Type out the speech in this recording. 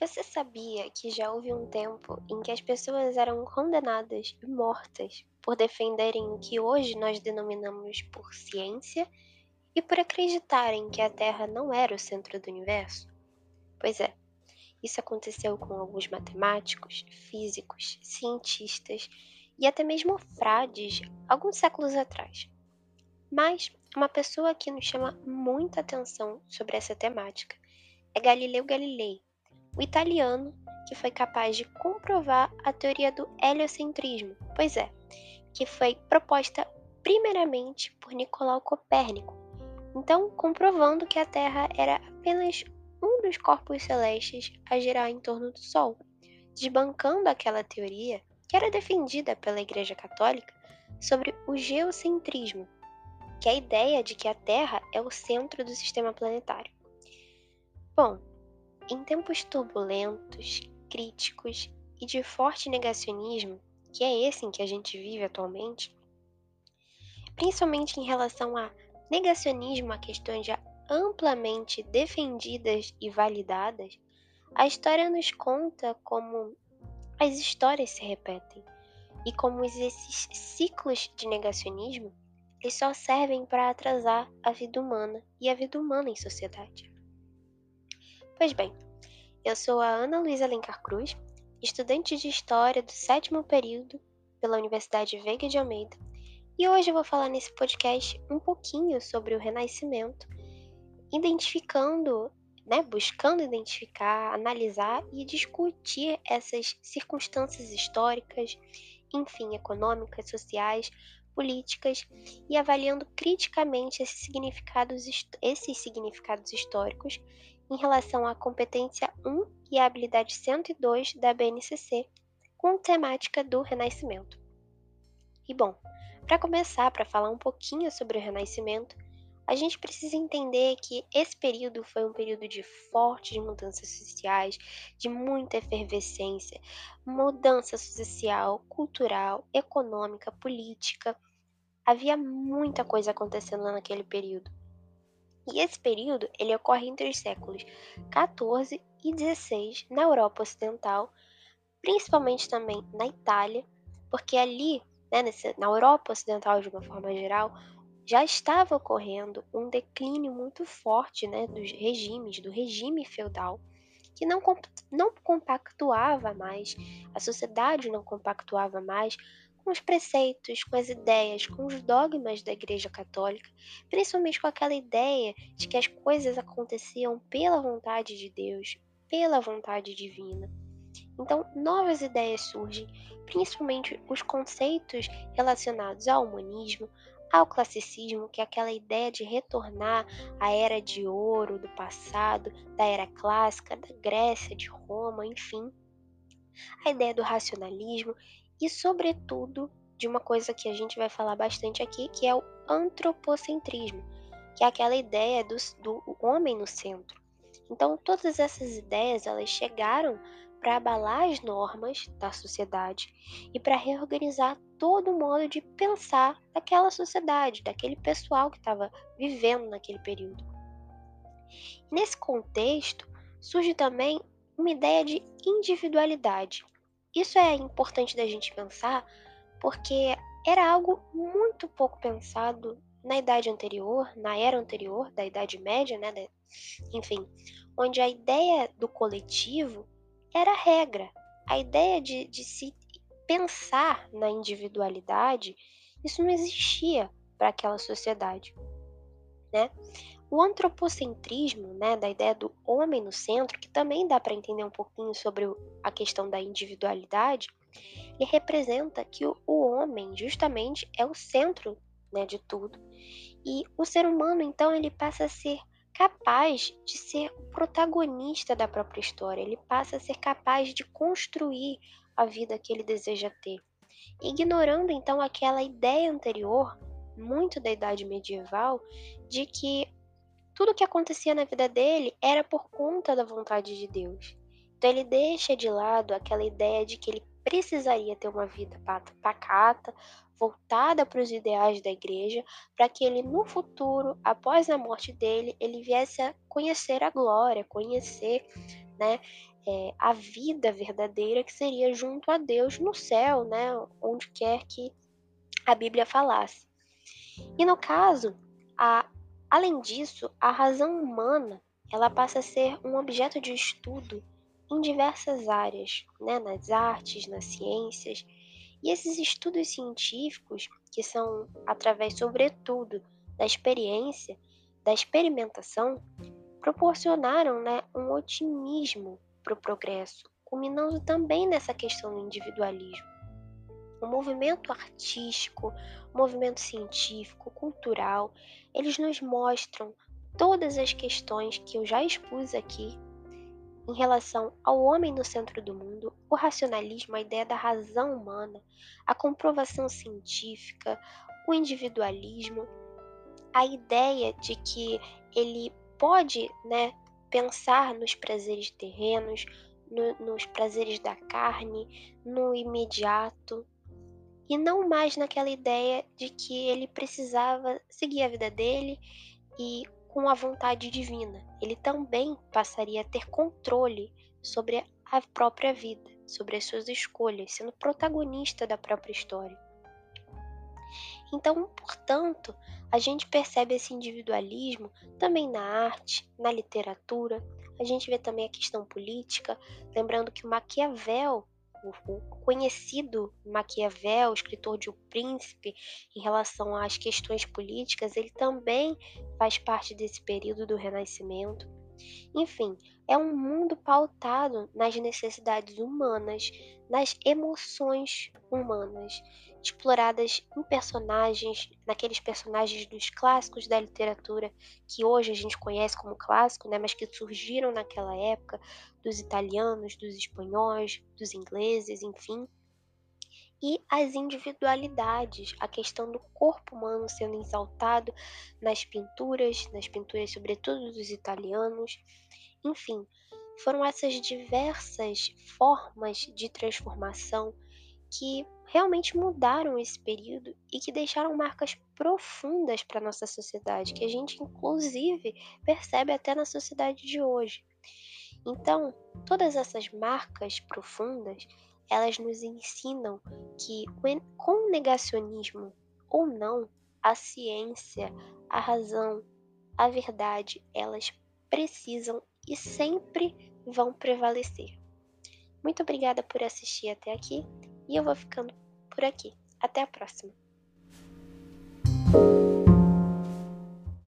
Você sabia que já houve um tempo em que as pessoas eram condenadas e mortas por defenderem o que hoje nós denominamos por ciência e por acreditarem que a Terra não era o centro do universo? Pois é, isso aconteceu com alguns matemáticos, físicos, cientistas e até mesmo frades alguns séculos atrás. Mas uma pessoa que nos chama muita atenção sobre essa temática é Galileu Galilei, o italiano que foi capaz de comprovar a teoria do heliocentrismo, pois é, que foi proposta primeiramente por Nicolau Copérnico, então comprovando que a Terra era apenas um dos corpos celestes a girar em torno do Sol, desbancando aquela teoria que era defendida pela Igreja Católica sobre o geocentrismo, que é a ideia de que a Terra é o centro do sistema planetário. Bom, em tempos turbulentos, críticos e de forte negacionismo, que é esse em que a gente vive atualmente, principalmente em relação a negacionismo a questões já amplamente defendidas e validadas, a história nos conta como as histórias se repetem e como esses ciclos de negacionismo eles só servem para atrasar a vida humana e a vida humana em sociedade. Pois bem, eu sou a Ana Luísa Alencar Cruz, estudante de História do sétimo período pela Universidade Veiga de Almeida, e hoje eu vou falar nesse podcast um pouquinho sobre o Renascimento, identificando, né, buscando identificar, analisar e discutir essas circunstâncias históricas, enfim, econômicas, sociais, políticas e avaliando criticamente esses significados, esses significados históricos em relação à competência 1 e à habilidade 102 da BNCC, com temática do Renascimento. E bom, para começar, para falar um pouquinho sobre o Renascimento, a gente precisa entender que esse período foi um período de fortes mudanças sociais, de muita efervescência, mudança social, cultural, econômica, política. Havia muita coisa acontecendo naquele período. E esse período ele ocorre entre os séculos 14 e 16 na Europa Ocidental, principalmente também na Itália, porque ali, né, na Europa Ocidental de uma forma geral, já estava ocorrendo um declínio muito forte né, dos regimes, do regime feudal, que não, não compactuava mais, a sociedade não compactuava mais com os preceitos, com as ideias, com os dogmas da Igreja Católica, principalmente com aquela ideia de que as coisas aconteciam pela vontade de Deus, pela vontade divina. Então, novas ideias surgem, principalmente os conceitos relacionados ao humanismo, ao classicismo, que é aquela ideia de retornar à era de ouro do passado, da era clássica, da Grécia, de Roma, enfim. A ideia do racionalismo e, sobretudo, de uma coisa que a gente vai falar bastante aqui, que é o antropocentrismo, que é aquela ideia do, do homem no centro. Então, todas essas ideias elas chegaram para abalar as normas da sociedade e para reorganizar todo o modo de pensar daquela sociedade, daquele pessoal que estava vivendo naquele período. nesse contexto, surge também uma ideia de individualidade, isso é importante da gente pensar porque era algo muito pouco pensado na idade anterior, na era anterior, da Idade Média, né? Enfim, onde a ideia do coletivo era a regra. A ideia de, de se pensar na individualidade, isso não existia para aquela sociedade, né? O antropocentrismo, né, da ideia do homem no centro, que também dá para entender um pouquinho sobre a questão da individualidade, ele representa que o, homem justamente é o centro né, de tudo. E o ser humano, então, ele passa a ser capaz de ser o protagonista da própria história, ele passa a ser capaz de construir a vida que ele deseja ter. Ignorando então aquela ideia anterior, muito da idade medieval, de que tudo que acontecia na vida dele era por conta da vontade de Deus. Então ele deixa de lado aquela ideia de que ele precisaria ter uma vida pacata, voltada para os ideais da igreja, para que ele no futuro, após a morte dele, ele viesse a conhecer a glória, conhecer, né, é, a vida verdadeira que seria junto a Deus no céu, né? Onde quer que a Bíblia falasse. E no caso, a, além disso, a razão humana ela passa a ser um objeto de estudo em diversas áreas, né? nas artes, nas ciências. E esses estudos científicos, que são através, sobretudo, da experiência, da experimentação, proporcionaram né, um otimismo para o progresso, culminando também nessa questão do individualismo. O movimento artístico, o movimento científico, cultural, eles nos mostram todas as questões que eu já expus aqui em relação ao homem no centro do mundo, o racionalismo, a ideia da razão humana, a comprovação científica, o individualismo, a ideia de que ele pode né, pensar nos prazeres terrenos, no, nos prazeres da carne, no imediato, e não mais naquela ideia de que ele precisava seguir a vida dele e com a vontade divina. Ele também passaria a ter controle sobre a própria vida, sobre as suas escolhas, sendo protagonista da própria história. Então, portanto, a gente percebe esse individualismo também na arte, na literatura, a gente vê também a questão política, lembrando que Maquiavel, o conhecido Maquiavel, escritor de O Príncipe, em relação às questões políticas, ele também faz parte desse período do Renascimento. Enfim, é um mundo pautado nas necessidades humanas, nas emoções humanas, exploradas em personagens, naqueles personagens dos clássicos da literatura que hoje a gente conhece como clássico, né, mas que surgiram naquela época, dos italianos, dos espanhóis, dos ingleses, enfim. E as individualidades, a questão do corpo humano sendo exaltado nas pinturas, nas pinturas sobretudo dos italianos, enfim, foram essas diversas formas de transformação que realmente mudaram esse período e que deixaram marcas profundas para nossa sociedade, que a gente inclusive percebe até na sociedade de hoje. Então, todas essas marcas profundas, elas nos ensinam que com negacionismo ou não, a ciência, a razão, a verdade, elas precisam e sempre vão prevalecer. Muito obrigada por assistir até aqui e eu vou ficando por aqui. Até a próxima!